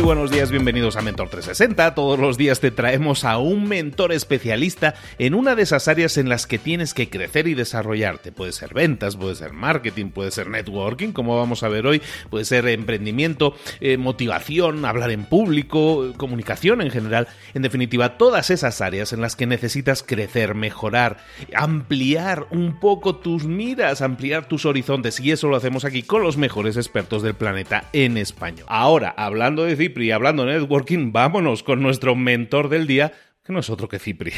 Muy buenos días, bienvenidos a Mentor 360. Todos los días te traemos a un mentor especialista en una de esas áreas en las que tienes que crecer y desarrollarte. Puede ser ventas, puede ser marketing, puede ser networking, como vamos a ver hoy, puede ser emprendimiento, eh, motivación, hablar en público, comunicación en general. En definitiva, todas esas áreas en las que necesitas crecer, mejorar, ampliar un poco tus miras, ampliar tus horizontes. Y eso lo hacemos aquí con los mejores expertos del planeta en español. Ahora, hablando de Cipri, hablando de networking, vámonos con nuestro mentor del día, que no es otro que Cipri.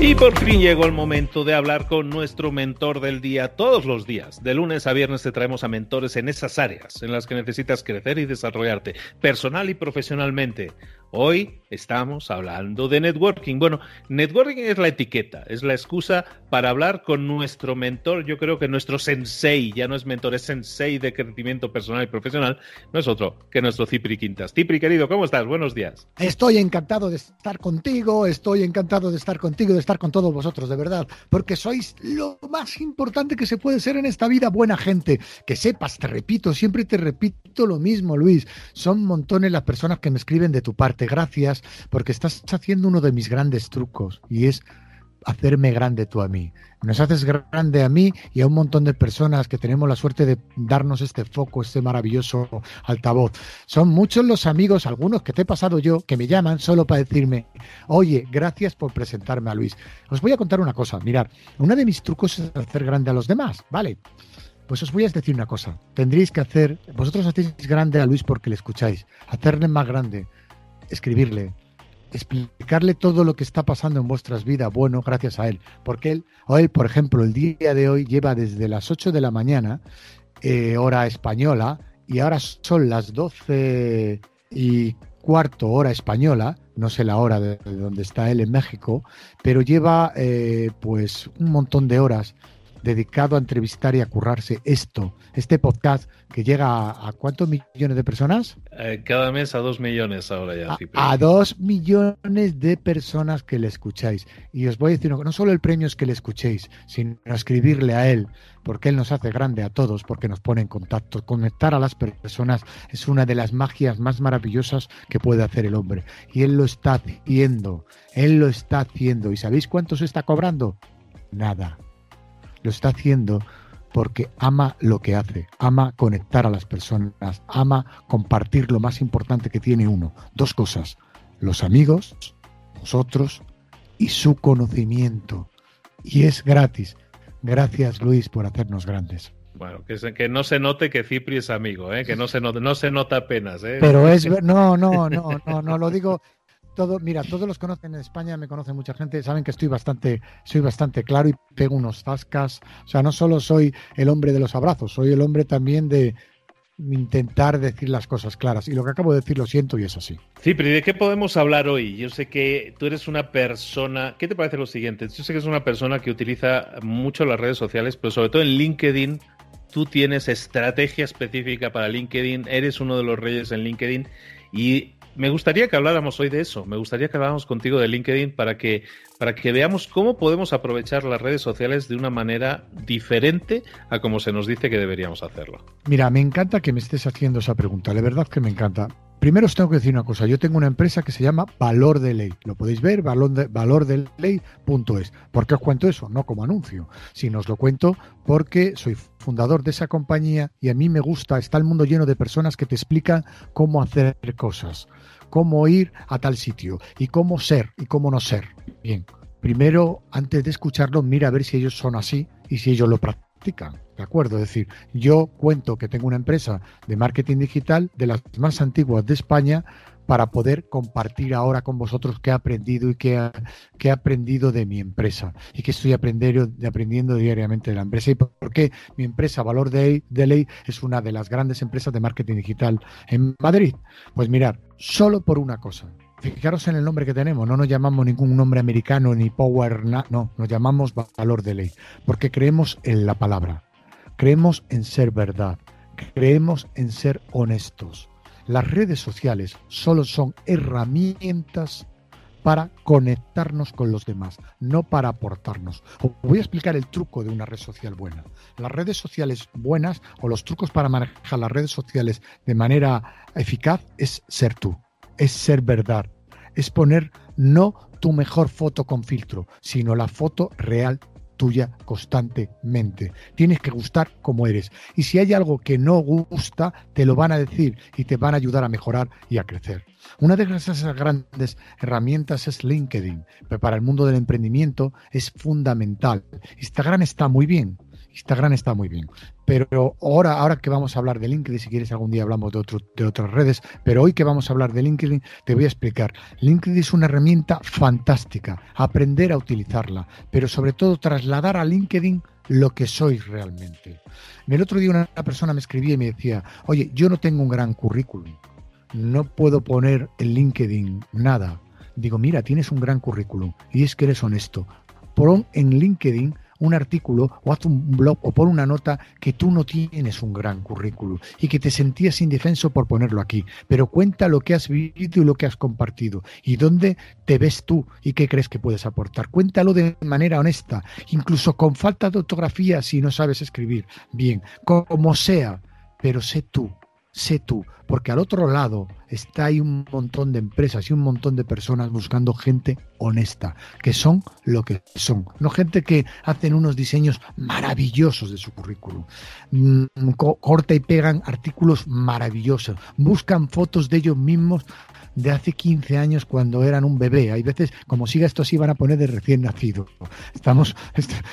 Y por fin llegó el momento de hablar con nuestro mentor del día todos los días. De lunes a viernes te traemos a mentores en esas áreas en las que necesitas crecer y desarrollarte personal y profesionalmente. Hoy estamos hablando de networking. Bueno, networking es la etiqueta, es la excusa para hablar con nuestro mentor. Yo creo que nuestro sensei, ya no es mentor, es sensei de crecimiento personal y profesional, no es otro que nuestro Cipri Quintas. Cipri, querido, ¿cómo estás? Buenos días. Estoy encantado de estar contigo, estoy encantado de estar contigo, de estar con todos vosotros, de verdad, porque sois lo más importante que se puede ser en esta vida, buena gente. Que sepas, te repito, siempre te repito lo mismo, Luis. Son montones las personas que me escriben de tu parte gracias porque estás haciendo uno de mis grandes trucos y es hacerme grande tú a mí. Nos haces grande a mí y a un montón de personas que tenemos la suerte de darnos este foco, este maravilloso altavoz. Son muchos los amigos, algunos que te he pasado yo, que me llaman solo para decirme, oye, gracias por presentarme a Luis. Os voy a contar una cosa, mirad, uno de mis trucos es hacer grande a los demás, ¿vale? Pues os voy a decir una cosa, tendréis que hacer, vosotros hacéis grande a Luis porque le escucháis, hacerle más grande, escribirle, explicarle todo lo que está pasando en vuestras vidas, bueno, gracias a él. Porque él, o él, por ejemplo, el día de hoy lleva desde las 8 de la mañana, eh, hora española, y ahora son las 12 y cuarto hora española, no sé la hora de, donde está él en México, pero lleva eh, pues un montón de horas dedicado a entrevistar y a currarse esto, este podcast que llega a, cuántos millones de personas? Eh, cada mes a dos millones ahora ya. A, a, dos millones de personas que le escucháis. Y os voy a decir, no solo el premio es que le escuchéis, sino escribirle a él, porque él nos hace grande a todos, porque nos pone en contacto. Conectar a las personas es una de las magias más maravillosas que puede hacer el hombre. Y él lo está haciendo, él lo está haciendo. ¿Y sabéis cuánto se está cobrando? nada. Lo está haciendo porque ama lo que hace, ama conectar a las personas, ama compartir lo más importante que tiene uno. Dos cosas, los amigos, nosotros y su conocimiento. Y es gratis. Gracias Luis por hacernos grandes. Bueno, que, que no se note que Cipri es amigo, ¿eh? que no se, note, no se nota apenas. ¿eh? Pero es... No, no, no, no, no, lo digo... Mira, todos los conocen en España, me conocen mucha gente, saben que estoy bastante, soy bastante claro y pego unos zascas. O sea, no solo soy el hombre de los abrazos, soy el hombre también de, intentar decir las cosas claras. Y lo que acabo de decir lo siento y es así. Cipri, ¿de qué podemos hablar hoy? Yo sé que tú eres una persona. ¿Qué te parece lo siguiente? Yo sé que es una persona que utiliza mucho las redes sociales, pero sobre todo en LinkedIn. Tú tienes estrategia específica para LinkedIn, eres uno de los reyes en LinkedIn y me gustaría que habláramos hoy de eso. Me gustaría que habláramos contigo de LinkedIn para que, para que veamos cómo podemos aprovechar las redes sociales de una manera diferente a como se nos dice que deberíamos hacerlo. Mira, me encanta que me estés haciendo esa pregunta. La verdad que me encanta. Primero os tengo que decir una cosa. Yo tengo una empresa que se llama Valor de Ley. Lo podéis ver, valor de, valordeley.es. ¿Por qué os cuento eso? No como anuncio, sino os lo cuento porque soy fundador de esa compañía y a mí me gusta, está el mundo lleno de personas que te explican cómo hacer cosas cómo ir a tal sitio y cómo ser y cómo no ser. Bien, primero, antes de escucharlo, mira a ver si ellos son así y si ellos lo practican. ¿De acuerdo? Es decir, yo cuento que tengo una empresa de marketing digital de las más antiguas de España para poder compartir ahora con vosotros qué he aprendido y qué, he aprendido de mi empresa y qué estoy aprendiendo, aprendiendo diariamente de la empresa y por qué mi empresa Valor de, de Ley es una de las grandes empresas de marketing digital en Madrid. Pues mirar, solo por una cosa. Fijaros en el nombre que tenemos, no nos llamamos ningún nombre americano ni Power, no, nos llamamos Valor de Ley, porque creemos en la palabra, creemos en ser verdad, creemos en ser honestos las redes sociales solo son herramientas para conectarnos con los demás, no para aportarnos. Os voy a explicar el truco de una red social buena. Las redes sociales buenas o los trucos para manejar las redes sociales de manera eficaz es ser tú, es ser verdad, es poner no tu mejor foto con filtro, sino la foto real tuya constantemente. Tienes que gustar como eres. Y si hay algo que no gusta, te lo van a decir y te van a ayudar a mejorar y a crecer. Una de esas grandes herramientas es LinkedIn, pero para el mundo del emprendimiento es fundamental. Instagram está muy bien, Instagram está muy bien. Pero ahora, ahora que vamos a hablar de LinkedIn, si quieres algún día hablamos de, de otras redes, pero hoy que vamos a hablar de LinkedIn, te voy a explicar. LinkedIn es una herramienta fantástica, aprender a utilizarla, pero sobre todo trasladar a LinkedIn lo que sois realmente. El otro día una persona me escribía y me decía, oye, yo no tengo un gran currículum, no puedo poner en LinkedIn nada. Digo, mira, tienes un gran currículum y es que eres honesto. Pon en LinkedIn un artículo o haz un blog o pon una nota que tú no tienes un gran currículum y que te sentías indefenso por ponerlo aquí, pero cuenta lo que has vivido y lo que has compartido y dónde te ves tú y qué crees que puedes aportar. Cuéntalo de manera honesta, incluso con falta de ortografía si no sabes escribir bien, como sea, pero sé tú sé tú, porque al otro lado está ahí un montón de empresas y un montón de personas buscando gente honesta, que son lo que son, no gente que hacen unos diseños maravillosos de su currículum, mm, corta y pegan artículos maravillosos, buscan fotos de ellos mismos de hace 15 años cuando eran un bebé. Hay veces, como siga esto así, van a poner de recién nacido. Estamos,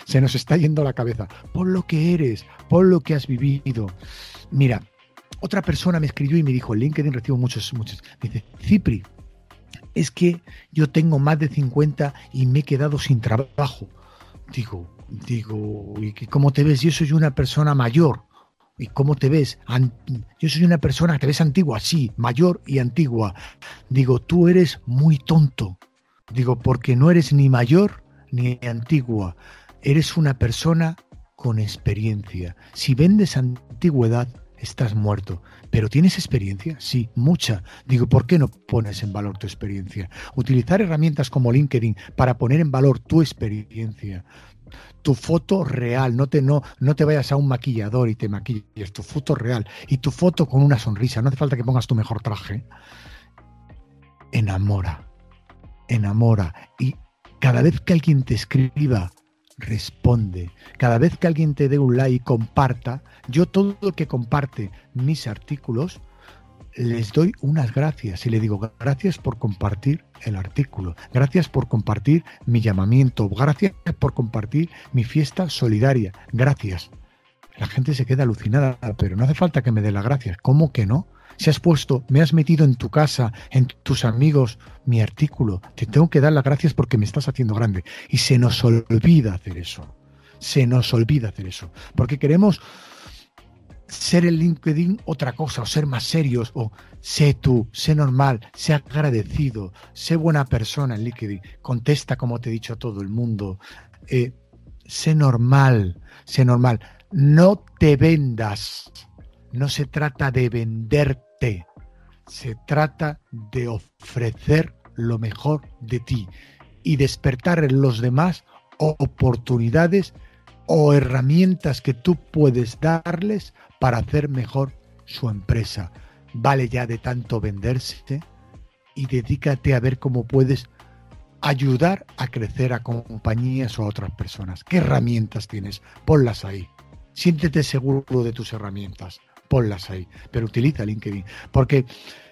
se nos está yendo la cabeza. Por lo que eres, por lo que has vivido. Mira, otra persona me escribió y me dijo, LinkedIn recibo muchos, muchos. Dice, Cipri, es que yo tengo más de 50 y me he quedado sin trabajo. Digo, digo, ¿y cómo te ves? Yo soy una persona mayor. ¿Y cómo te ves? Yo soy una persona que te ves antigua, sí, mayor y antigua. Digo, tú eres muy tonto. Digo, porque no eres ni mayor ni antigua. Eres una persona con experiencia. Si vendes antigüedad, estás muerto. Pero ¿tienes experiencia? Sí, mucha. Digo, ¿por qué no pones en valor tu experiencia? Utilizar herramientas como LinkedIn para poner en valor tu experiencia, tu foto real, no te, no, no te vayas a un maquillador y te maquilles, tu foto real y tu foto con una sonrisa, no hace falta que pongas tu mejor traje. Enamora, enamora y cada vez que alguien te escriba responde. Cada vez que alguien te dé un like y comparta, yo todo el que comparte mis artículos, les doy unas gracias y le digo gracias por compartir el artículo, gracias por compartir mi llamamiento, gracias por compartir mi fiesta solidaria, gracias. La gente se queda alucinada, pero no hace falta que me dé las gracias. ¿Cómo que no? Si has puesto, me has metido en tu casa, en tus amigos, mi artículo, te tengo que dar las gracias porque me estás haciendo grande. Y se nos olvida hacer eso. Se nos olvida hacer eso. Porque queremos ser el LinkedIn otra cosa, o ser más serios, o sé tú, sé normal, sé agradecido, sé buena persona en LinkedIn, contesta como te he dicho a todo el mundo, eh, sé normal, sé normal, no te vendas, no se trata de venderte, se trata de ofrecer lo mejor de ti y despertar en los demás oportunidades o herramientas que tú puedes darles para hacer mejor su empresa. Vale ya de tanto venderse y dedícate a ver cómo puedes ayudar a crecer a compañías o a otras personas. ¿Qué herramientas tienes? Ponlas ahí. Siéntete seguro de tus herramientas. Ponlas ahí. Pero utiliza LinkedIn. Porque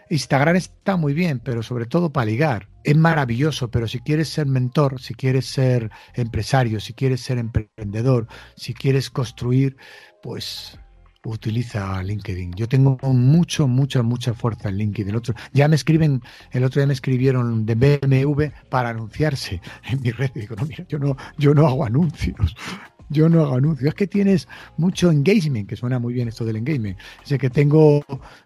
Instagram está muy bien, pero sobre todo para ligar. Es maravilloso, pero si quieres ser mentor, si quieres ser empresario, si quieres ser emprendedor, si quieres construir, pues utiliza LinkedIn. Yo tengo mucho, mucha, mucha fuerza en LinkedIn. El otro, ya me escriben, el otro día me escribieron de BMW para anunciarse en mi red. Y digo, no, mira, yo no, yo no hago anuncios yo no hago anuncios. Es que tienes mucho engagement, que suena muy bien esto del engagement. Es que tengo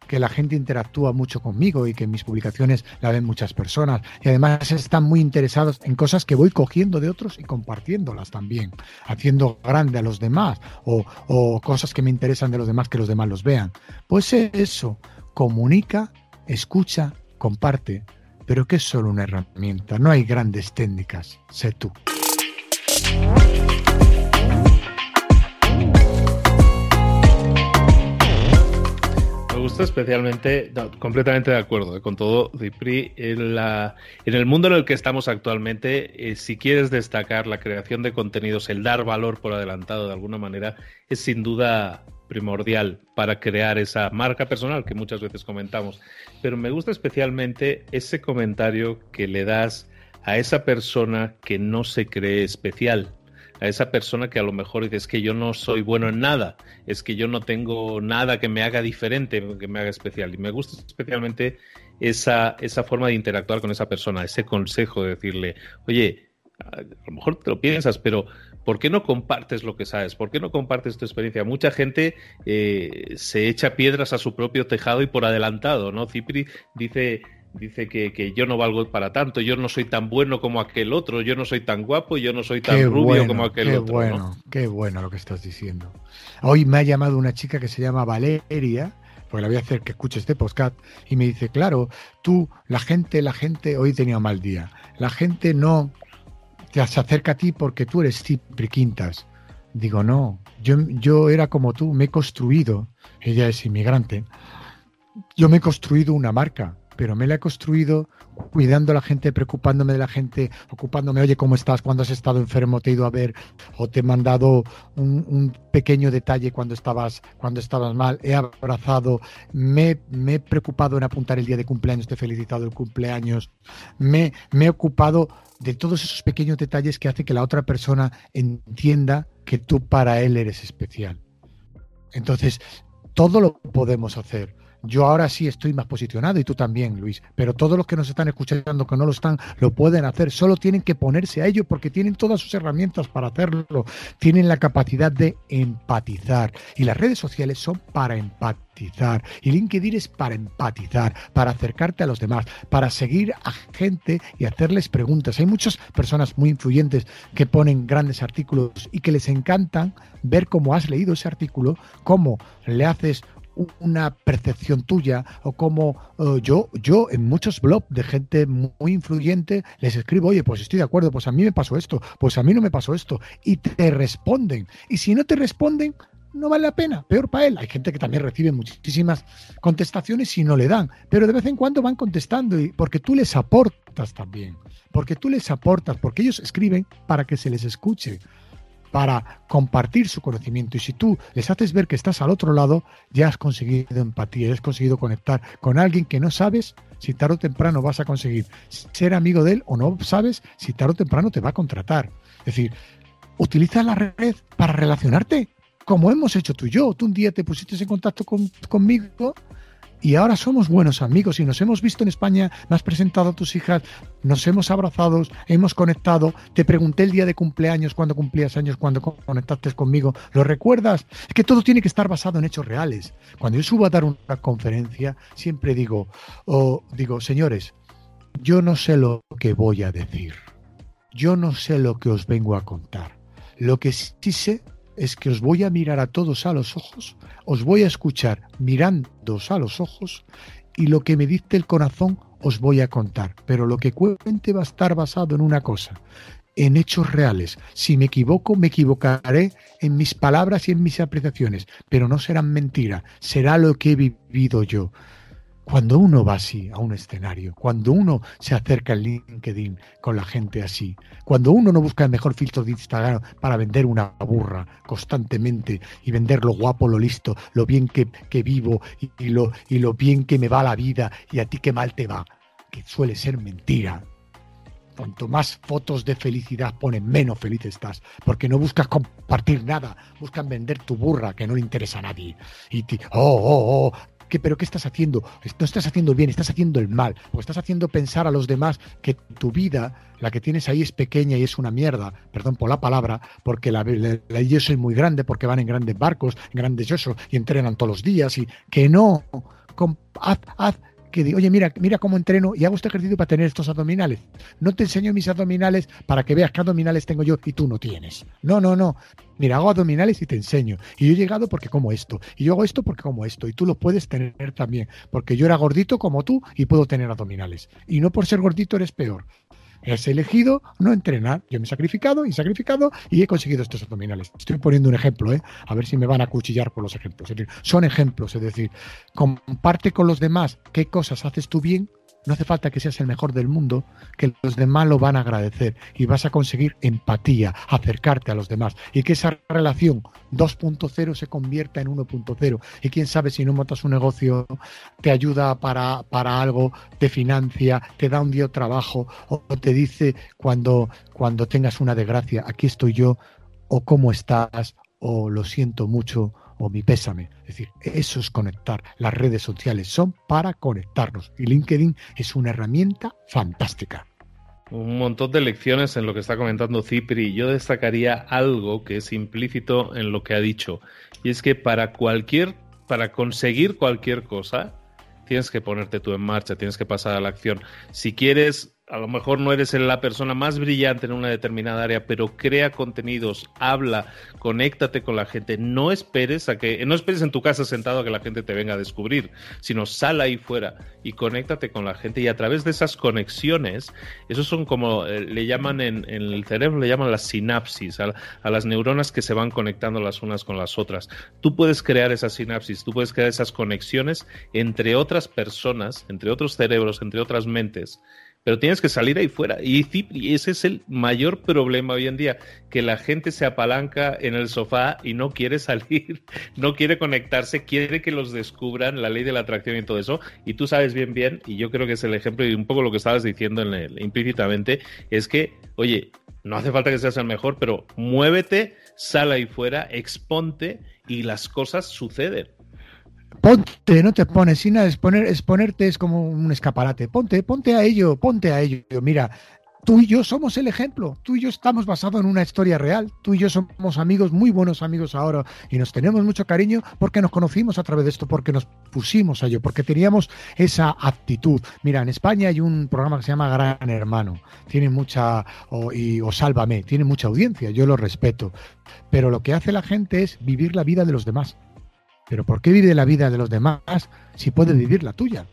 que la gente interactúa mucho conmigo y que mis publicaciones la ven muchas personas. Y además están muy interesados en cosas que voy cogiendo de otros y compartiéndolas también, haciendo grande a los demás o, o cosas que me interesan de los demás que los demás los vean. Pues eso, comunica, escucha, comparte, pero que es solo una herramienta, no hay grandes técnicas, sé tú. Gusta especialmente, completamente de acuerdo eh, con todo, Cipri. En, en el mundo en el que estamos actualmente, eh, si quieres destacar la creación de contenidos, el dar valor por adelantado de alguna manera, es sin duda primordial para crear esa marca personal que muchas veces comentamos. Pero me gusta especialmente ese comentario que le das a esa persona que no se cree especial a esa persona que a lo mejor dice es que yo no soy bueno en nada, es que yo no tengo nada que me haga diferente, que me haga especial. Y me gusta especialmente esa, esa forma de interactuar con esa persona, ese consejo de decirle, oye, a lo mejor te lo piensas, pero ¿por qué no compartes lo que sabes? ¿Por qué no compartes tu experiencia? Mucha gente eh, se echa piedras a su propio tejado y por adelantado, ¿no? Cipri dice Dice que, yo no valgo para tanto, yo no soy tan bueno como aquel otro, yo no soy tan guapo, yo no soy tan rubio como aquel qué otro. Bueno, Qué bueno lo que estás diciendo. Hoy me ha llamado una chica que se llama Valeria, porque la voy a hacer que escuche este podcast, y me dice, claro, tú, la gente, la gente, hoy tenía un mal día, la gente no te se acerca a ti porque tú eres Quintas. Digo, no, yo, yo era como tú, me he construido, ella es inmigrante, yo me he construido una marca pero me la he construido cuidando a la gente, preocupándome de la gente, ocupándome, oye, ¿cómo estás? Cuando has estado enfermo te he ido a ver o te he mandado un, pequeño detalle cuando estabas, cuando estabas mal, he abrazado, me, he preocupado en apuntar el día de cumpleaños, te he felicitado el cumpleaños, me, me he ocupado de todos esos pequeños detalles que hacen que la otra persona entienda que tú para él eres especial. Entonces, todo lo podemos hacer yo ahora sí estoy más posicionado y tú también, Luis, pero todos los que nos están escuchando que no lo están, lo pueden hacer, solo tienen que ponerse a ello porque tienen todas sus herramientas para hacerlo, tienen la capacidad de empatizar. Y las redes sociales son para empatizar. Y LinkedIn es para empatizar, para acercarte a los demás, para seguir a gente y hacerles preguntas. Hay muchas personas muy influyentes que ponen grandes artículos y que les encantan ver cómo has leído ese artículo, cómo le haces una percepción tuya o como eh, yo, yo en muchos blogs de gente muy influyente les escribo, oye, pues estoy de acuerdo, pues a mí me pasó esto, pues a mí no me pasó esto, y te responden. Y si no te responden, no vale la pena, peor para él. Hay gente que también recibe muchísimas contestaciones y no le dan, pero de vez en cuando van contestando y porque tú les aportas también, porque tú les aportas, porque ellos escriben para que se les escuche. Para compartir su conocimiento. Y si tú les haces ver que estás al otro lado, ya has conseguido empatía, ya has conseguido conectar con alguien que no sabes si tarde o temprano vas a conseguir ser amigo de él o no sabes si tarde o temprano te va a contratar. Es decir, utiliza la red para relacionarte, como hemos hecho tú y yo. Tú un día te pusiste en contacto conmigo y ahora somos buenos amigos y nos hemos visto en España, me has presentado a tus hijas, nos hemos abrazado, hemos conectado, te pregunté el día de cumpleaños, cuando cumplías años, cuando conectaste conmigo, ¿lo recuerdas? Es que todo tiene que estar basado en hechos reales. Cuando yo subo a dar una conferencia, siempre digo, oh, digo, señores, yo no sé lo que voy a decir, yo no sé lo que os vengo a contar. Lo que sí sé es que os voy a mirar a todos a los ojos, os voy a escuchar mirándoos a los ojos y lo que me dicte el corazón os voy a contar. Pero lo que cuente va a estar basado en una cosa, en hechos reales. Si me equivoco, me equivocaré en mis palabras y en mis apreciaciones, pero no serán mentira, será lo que he vivido yo. Cuando uno va así a un escenario, cuando uno se acerca al LinkedIn con la gente así, cuando uno no busca el mejor filtro de Instagram para vender una burra constantemente y vender lo guapo, lo listo, lo bien que, vivo y, lo, y lo bien que me va la vida y a ti qué mal te va, que suele ser mentira. Cuanto más fotos de felicidad ponen, menos feliz estás, porque no buscas compartir nada, buscan vender tu burra que no le interesa a nadie. Y ti, oh, oh, oh, ¿Qué, ¿Pero qué estás haciendo? No estás haciendo bien, estás haciendo el mal. O estás haciendo pensar a los demás que tu vida, la que tienes ahí, es pequeña y es una mierda. Perdón por la palabra, porque la, la, yo soy muy grande, porque van en grandes barcos, en grandes yosos y entrenan todos los días. Y que no. haz, haz que digo, oye, mira, mira cómo entreno y hago este ejercicio para tener estos abdominales. No te enseño mis abdominales para que veas qué abdominales tengo yo y tú no tienes. No, no, no. Mira, hago abdominales y te enseño. Y yo he llegado porque como esto. Y yo hago esto porque como esto. Y tú lo puedes tener también. Porque yo era gordito como tú y puedo tener abdominales. Y no por ser gordito eres peor. Has elegido no entrenar. Yo me he sacrificado y sacrificado y he conseguido estos abdominales. Estoy poniendo un ejemplo, ¿eh? a ver si me van a cuchillar por los ejemplos. son ejemplos, es decir, comparte con los demás qué cosas haces tú bien no hace falta que seas el mejor del mundo, que los demás lo van a agradecer y vas a conseguir empatía, acercarte a los demás y que esa relación 2.0 se convierta en 1.0. Y quién sabe si no montas un negocio, te ayuda para, para algo, te financia, te da un día trabajo o te dice cuando, cuando tengas una desgracia, aquí estoy yo, o cómo estás, o lo siento mucho, o mi pésame. Es decir, eso es conectar. Las redes sociales son para conectarnos y LinkedIn es una herramienta fantástica. Un montón de lecciones en lo que está comentando Cipri. Yo destacaría algo que es implícito en lo que ha dicho. Y es que para cualquier, para conseguir cualquier cosa, tienes que ponerte tú en marcha, tienes que pasar a la acción. Si quieres a lo mejor no eres la persona más brillante en una determinada área, pero crea contenidos, habla, conéctate con la gente. No esperes a que, no esperes en tu casa sentado a que la gente te venga a descubrir, sino sal ahí fuera y conéctate con la gente. Y a través de esas conexiones, esos son como eh, le llaman en, el cerebro, le llaman las sinapsis, a, a las neuronas que se van conectando las unas con las otras. Tú puedes crear esas sinapsis, tú puedes crear esas conexiones entre otras personas, entre otros cerebros, entre otras mentes pero tienes que salir ahí fuera. Y ese es el mayor problema hoy en día, que la gente se apalanca en el sofá y no quiere salir, no quiere conectarse, quiere que los descubran, la ley de la atracción y todo eso. Y tú sabes bien, bien, y yo creo que es el ejemplo y un poco lo que estabas diciendo en el, implícitamente, es que, oye, no hace falta que seas el mejor, pero muévete, sal ahí fuera, exponte y las cosas suceden. Ponte, no te pones, sin exponer, exponerte es como un escaparate. Ponte, ponte a ello, ponte a ello. Mira, tú y yo somos el ejemplo. Tú y yo estamos basados en una historia real. Tú y yo somos amigos, muy buenos amigos ahora, y nos tenemos mucho cariño porque nos conocimos a través de esto, porque nos pusimos a ello, porque teníamos esa actitud. Mira, en España hay un programa que se llama Gran Hermano. Tiene mucha, o, y, o Sálvame, tiene mucha audiencia, yo lo respeto. Pero lo que hace la gente es vivir la vida de los demás. Pero ¿por qué vive la vida de los demás si puede vivir la tuya?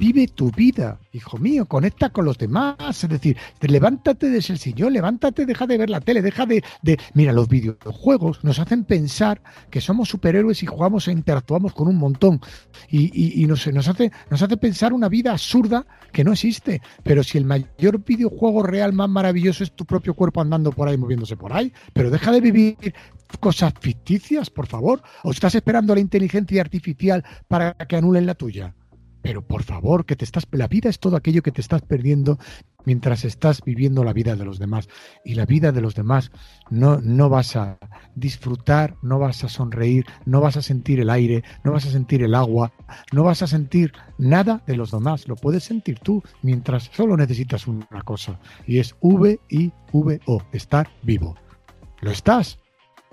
Vive tu vida, hijo mío, conecta con los demás, es decir, levántate de ese sillón, levántate, deja de ver la tele, deja de, de... Mira, los videojuegos nos hacen pensar que somos superhéroes y jugamos e interactuamos con un montón. Y, y, nos, nos, hace, nos hace pensar una vida absurda que no existe, pero si el mayor videojuego real más maravilloso es tu propio cuerpo andando por ahí, moviéndose por ahí, pero deja de vivir cosas ficticias, por favor, o estás esperando a la inteligencia artificial para que anulen la tuya. Pero por favor, que te estás la vida es todo aquello que te estás perdiendo mientras estás viviendo la vida de los demás y la vida de los demás no no vas a disfrutar, no vas a sonreír, no vas a sentir el aire, no vas a sentir el agua, no vas a sentir nada de los demás, lo puedes sentir tú mientras solo necesitas una cosa y es V I V O, estar vivo. ¿Lo estás?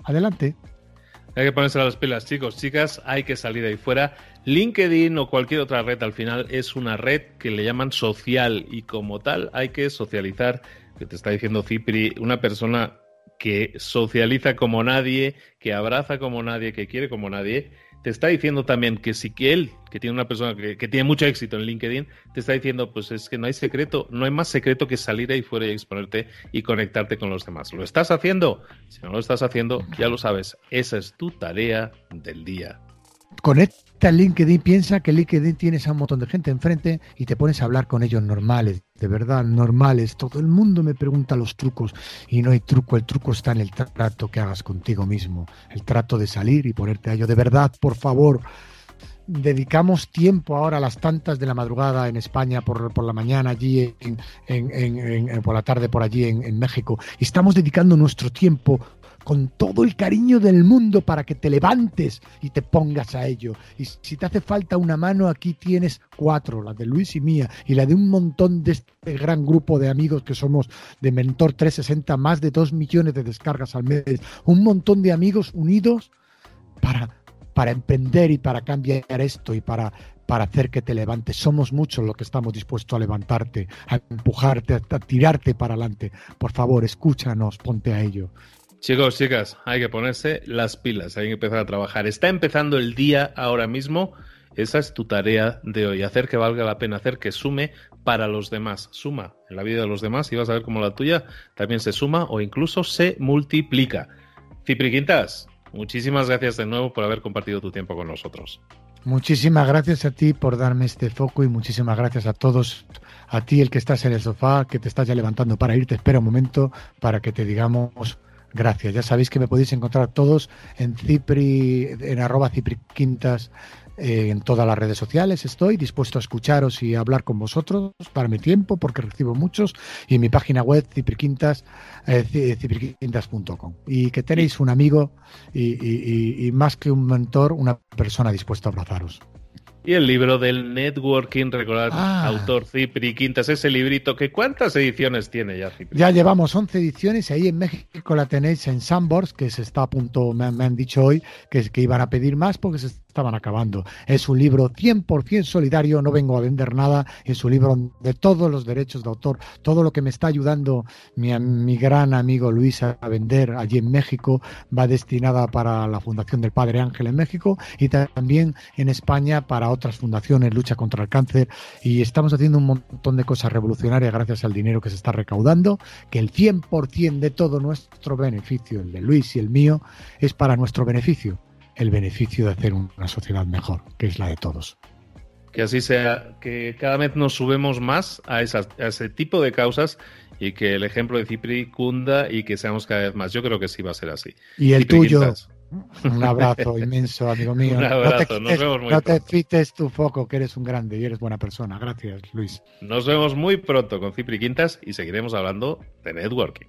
Adelante. Hay que ponerse las pilas, chicos, chicas, hay que salir ahí fuera. LinkedIn o cualquier otra red al final es una red que le llaman social y como tal hay que socializar, que te está diciendo Cipri, una persona que socializa como nadie, que abraza como nadie, que quiere como nadie te está diciendo también que si que él, que tiene una persona que, tiene mucho éxito en LinkedIn, te está diciendo, pues es que no hay secreto, no hay más secreto que salir ahí fuera y exponerte y conectarte con los demás. ¿Lo estás haciendo? Si no lo estás haciendo, ya lo sabes, esa es tu tarea del día. Conecta LinkedIn, piensa que LinkedIn tienes a un montón de gente enfrente y te pones a hablar con ellos normales, de verdad, normales. Todo el mundo me pregunta los trucos y no hay truco, el truco está en el trato que hagas contigo mismo, el trato de salir y ponerte a ello. De verdad, por favor, dedicamos tiempo ahora a las tantas de la madrugada en España, por, la mañana allí, en, por la tarde por allí en, México, estamos dedicando nuestro tiempo con todo el cariño del mundo para que te levantes y te pongas a ello. Y si te hace falta una mano, aquí tienes cuatro, la de Luis y mía, y la de un montón de este gran grupo de amigos que somos de Mentor 360, más de dos millones de descargas al mes, un montón de amigos unidos para, para emprender y para cambiar esto y para, para hacer que te levantes. Somos muchos los que estamos dispuestos a levantarte, a empujarte, a tirarte para adelante. Por favor, escúchanos, ponte a ello. Chicos, chicas, hay que ponerse las pilas, hay que empezar a trabajar. Está empezando el día ahora mismo. Esa es tu tarea de hoy, hacer que valga la pena, hacer que sume para los demás. Suma en la vida de los demás y vas a ver cómo la tuya también se suma o incluso se multiplica. Cipri Quintas, muchísimas gracias de nuevo por haber compartido tu tiempo con nosotros. Muchísimas gracias a ti por darme este foco y muchísimas gracias a todos, a ti el que estás en el sofá, que te estás ya levantando para irte. Espera un momento para que te digamos Gracias. Ya sabéis que me podéis encontrar todos en Cipri, en arroba Cipri Quintas, eh, en todas las redes sociales. Estoy dispuesto a escucharos y a hablar con vosotros para mi tiempo, porque recibo muchos, y en mi página web cipriquintas, eh, cipriquintas.com. Y que tenéis un amigo y más que un mentor, una persona dispuesta a abrazaros. Y el libro del networking, recordad, ah. autor Cipri Quintas, ese librito que ¿cuántas ediciones tiene ya Cipri? Ya llevamos 11 ediciones y ahí en México la tenéis en Sandbox, que se está a punto, me, han dicho hoy, que, que iban a pedir más porque se estaban acabando. Es un libro 100% solidario, no vengo a vender nada, es un libro de todos los derechos de autor, todo lo que me está ayudando mi, mi gran amigo Luis a vender allí en México va destinada para la Fundación del Padre Ángel en México y también en España para otras fundaciones, lucha contra el cáncer y estamos haciendo un montón de cosas revolucionarias gracias al dinero que se está recaudando, que el 100% de todo nuestro beneficio, el de Luis y el mío, es para nuestro beneficio el beneficio de hacer una sociedad mejor, que es la de todos. Que así sea, que cada vez nos subemos más a, ese tipo de causas y que el ejemplo de Cipri cunda y que seamos cada vez más. Yo creo que sí va a ser así. Y el tuyo. Un abrazo inmenso, amigo mío. Un abrazo, nos vemos muy No te fites tu foco, que eres un grande y eres buena persona. Gracias, Luis. Nos vemos muy pronto con Cipri Quintas y seguiremos hablando de networking.